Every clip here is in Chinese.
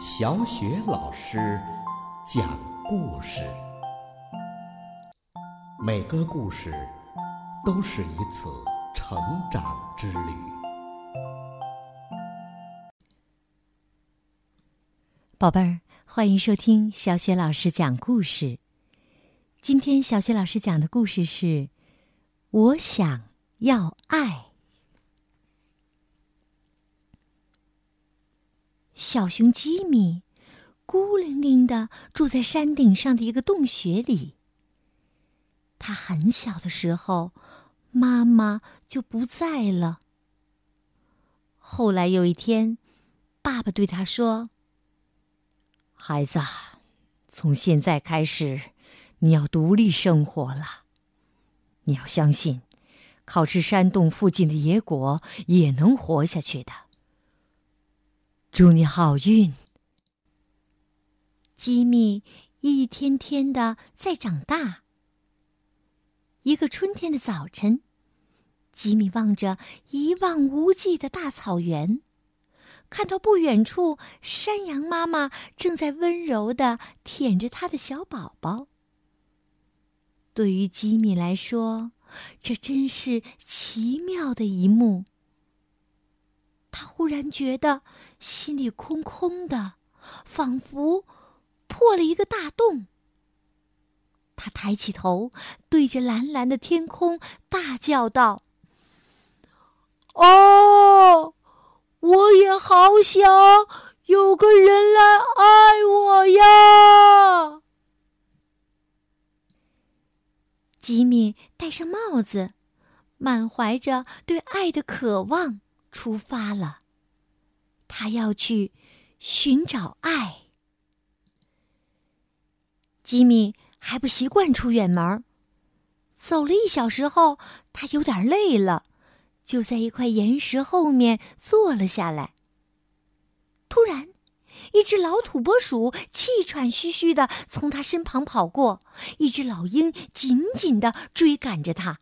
小雪老师讲故事，每个故事都是一次成长之旅。宝贝儿，欢迎收听小雪老师讲故事。今天小雪老师讲的故事是《我想要爱》。小熊吉米孤零零的住在山顶上的一个洞穴里。他很小的时候，妈妈就不在了。后来有一天，爸爸对他说：“孩子，从现在开始，你要独立生活了。你要相信，靠吃山洞附近的野果也能活下去的。”祝你好运。吉米一天天的在长大。一个春天的早晨，吉米望着一望无际的大草原，看到不远处山羊妈妈正在温柔的舔着他的小宝宝。对于吉米来说，这真是奇妙的一幕。他忽然觉得心里空空的，仿佛破了一个大洞。他抬起头，对着蓝蓝的天空大叫道：“哦，我也好想有个人来爱我呀！”吉米戴上帽子，满怀着对爱的渴望。出发了，他要去寻找爱。吉米还不习惯出远门，走了一小时后，他有点累了，就在一块岩石后面坐了下来。突然，一只老土拨鼠气喘吁吁的从他身旁跑过，一只老鹰紧紧的追赶着他。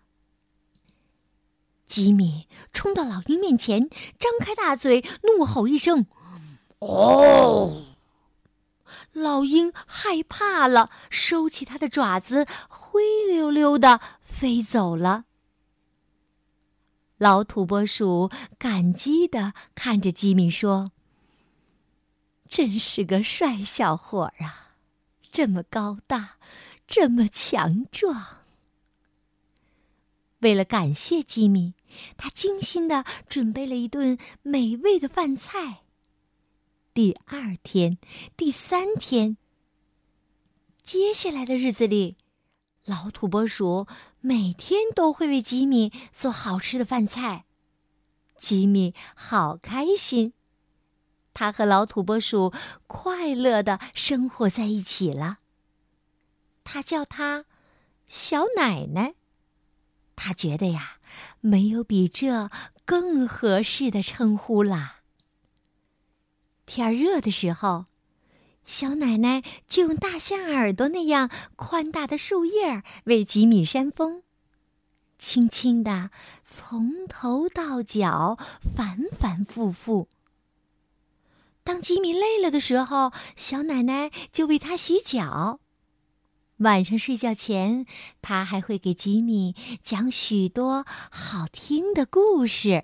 吉米冲到老鹰面前，张开大嘴，怒吼一声：“哦！”老鹰害怕了，收起它的爪子，灰溜溜的飞走了。老土拨鼠感激的看着吉米说：“真是个帅小伙啊，这么高大，这么强壮。”为了感谢吉米，他精心的准备了一顿美味的饭菜。第二天、第三天，接下来的日子里，老土拨鼠每天都会为吉米做好吃的饭菜。吉米好开心，他和老土拨鼠快乐的生活在一起了。他叫他小奶奶。他觉得呀，没有比这更合适的称呼啦。天热的时候，小奶奶就用大象耳朵那样宽大的树叶为吉米扇风，轻轻的从头到脚，反反复复。当吉米累了的时候，小奶奶就为他洗脚。晚上睡觉前，他还会给吉米讲许多好听的故事。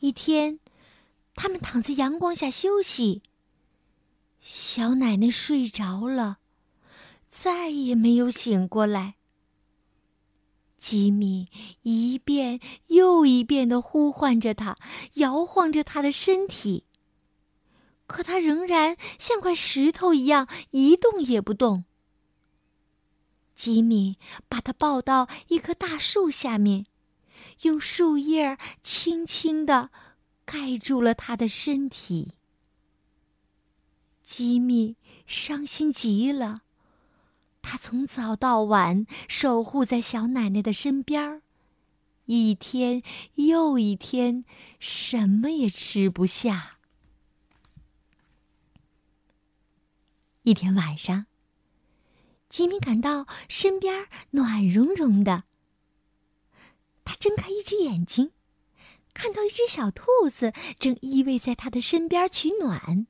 一天，他们躺在阳光下休息。小奶奶睡着了，再也没有醒过来。吉米一遍又一遍的呼唤着他，摇晃着他的身体。可他仍然像块石头一样一动也不动。吉米把他抱到一棵大树下面，用树叶轻轻的盖住了他的身体。吉米伤心极了，他从早到晚守护在小奶奶的身边一天又一天，什么也吃不下。一天晚上，吉米感到身边暖融融的。他睁开一只眼睛，看到一只小兔子正依偎在他的身边取暖。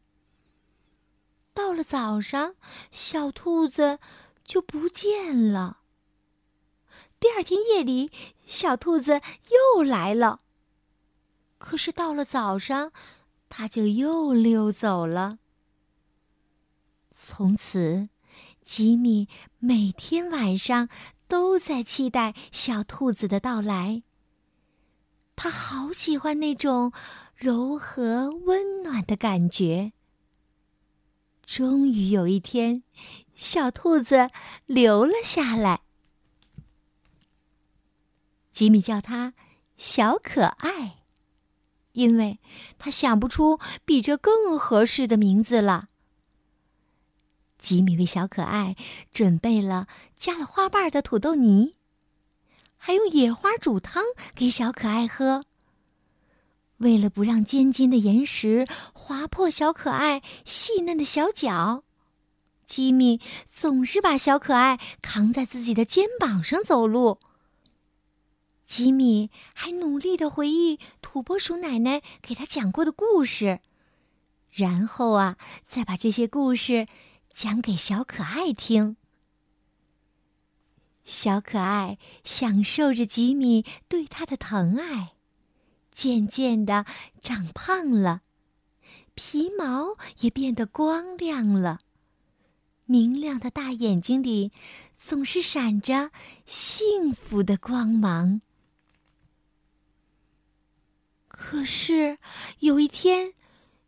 到了早上，小兔子就不见了。第二天夜里，小兔子又来了。可是到了早上，它就又溜走了。从此，吉米每天晚上都在期待小兔子的到来。他好喜欢那种柔和温暖的感觉。终于有一天，小兔子留了下来。吉米叫它“小可爱”，因为他想不出比这更合适的名字了。吉米为小可爱准备了加了花瓣的土豆泥，还用野花煮汤给小可爱喝。为了不让尖尖的岩石划破小可爱细嫩的小脚，吉米总是把小可爱扛在自己的肩膀上走路。吉米还努力的回忆土拨鼠奶奶给他讲过的故事，然后啊，再把这些故事讲给小可爱听。小可爱享受着吉米对他的疼爱，渐渐的长胖了，皮毛也变得光亮了，明亮的大眼睛里总是闪着幸福的光芒。可是有一天，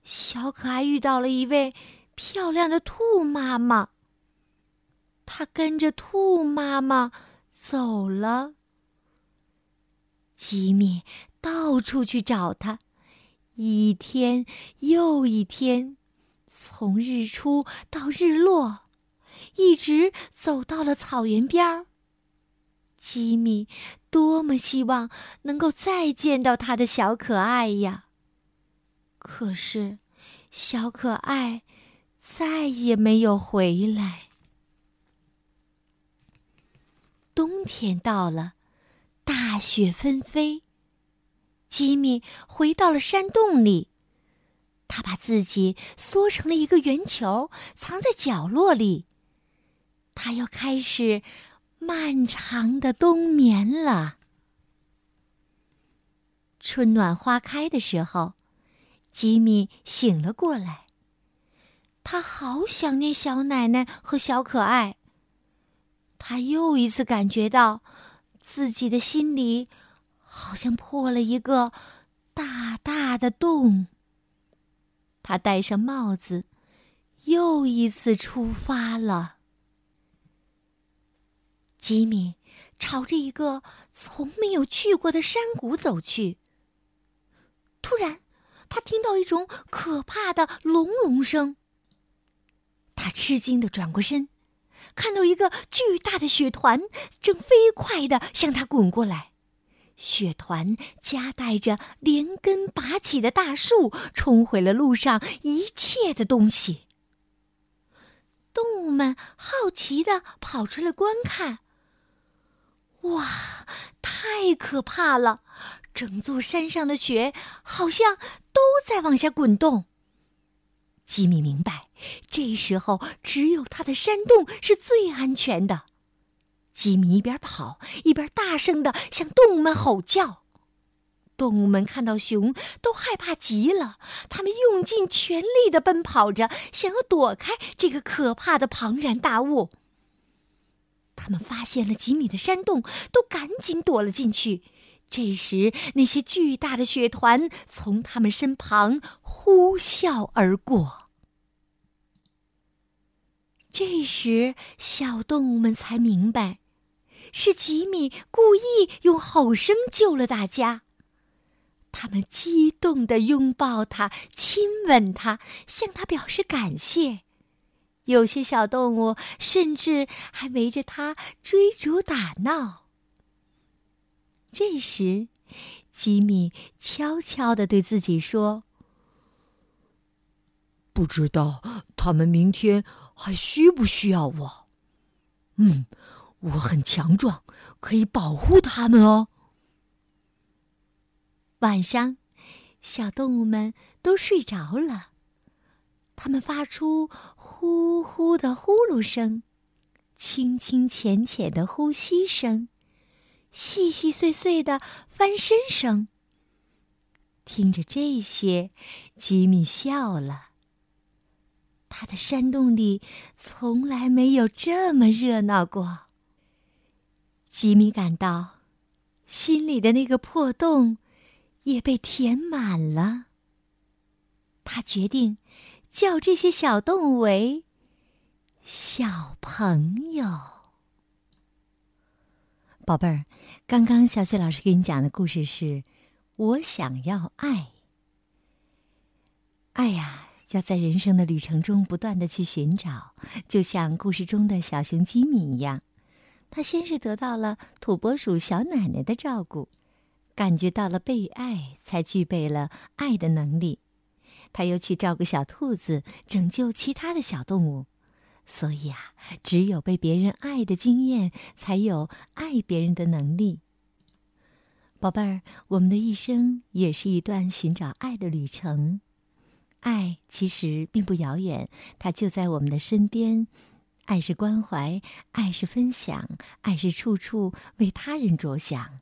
小可爱遇到了一位漂亮的兔妈妈。他跟着兔妈妈走了。吉米到处去找他，一天又一天，从日出到日落，一直走到了草原边儿。吉米多么希望能够再见到他的小可爱呀！可是，小可爱再也没有回来。冬天到了，大雪纷飞。吉米回到了山洞里，他把自己缩成了一个圆球，藏在角落里。他要开始。漫长的冬眠了。春暖花开的时候，吉米醒了过来。他好想念小奶奶和小可爱。他又一次感觉到自己的心里好像破了一个大大的洞。他戴上帽子，又一次出发了。吉米朝着一个从没有去过的山谷走去。突然，他听到一种可怕的隆隆声。他吃惊的转过身，看到一个巨大的雪团正飞快的向他滚过来。雪团夹带着连根拔起的大树，冲毁了路上一切的东西。动物们好奇的跑出来观看。哇，太可怕了！整座山上的雪好像都在往下滚动。吉米明白，这时候只有他的山洞是最安全的。吉米一边跑一边大声的向动物们吼叫。动物们看到熊都害怕极了，他们用尽全力的奔跑着，想要躲开这个可怕的庞然大物。他们发现了吉米的山洞，都赶紧躲了进去。这时，那些巨大的雪团从他们身旁呼啸而过。这时，小动物们才明白，是吉米故意用吼声救了大家。他们激动地拥抱他，亲吻他，向他表示感谢。有些小动物甚至还围着它追逐打闹。这时，吉米悄悄地对自己说：“不知道他们明天还需不需要我？嗯，我很强壮，可以保护他们哦。”晚上，小动物们都睡着了，它们发出呼呼的呼噜声，轻轻浅浅的呼吸声，细细碎碎的翻身声。听着这些，吉米笑了。他的山洞里从来没有这么热闹过。吉米感到，心里的那个破洞也被填满了。他决定叫这些小动物为小朋友。宝贝儿，刚刚小雪老师给你讲的故事是。我想要爱，爱呀，要在人生的旅程中不断的去寻找，就像故事中的小熊吉米一样，他先是得到了土拨鼠小奶奶的照顾，感觉到了被爱，才具备了爱的能力。他又去照顾小兔子，拯救其他的小动物，所以啊，只有被别人爱的经验，才有爱别人的能力。宝贝儿，我们的一生也是一段寻找爱的旅程。爱其实并不遥远，它就在我们的身边。爱是关怀，爱是分享，爱是处处为他人着想。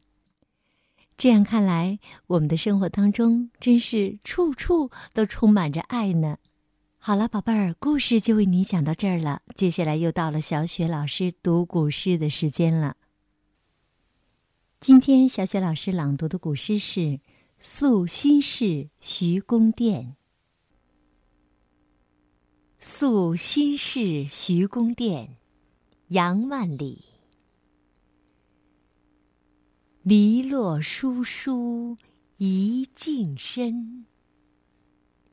这样看来，我们的生活当中真是处处都充满着爱呢。好了，宝贝儿，故事就为你讲到这儿了。接下来又到了小雪老师读古诗的时间了。今天小雪老师朗读的古诗是《宿新市徐公店》。宿新市徐公店，杨万里。篱落疏疏一径深，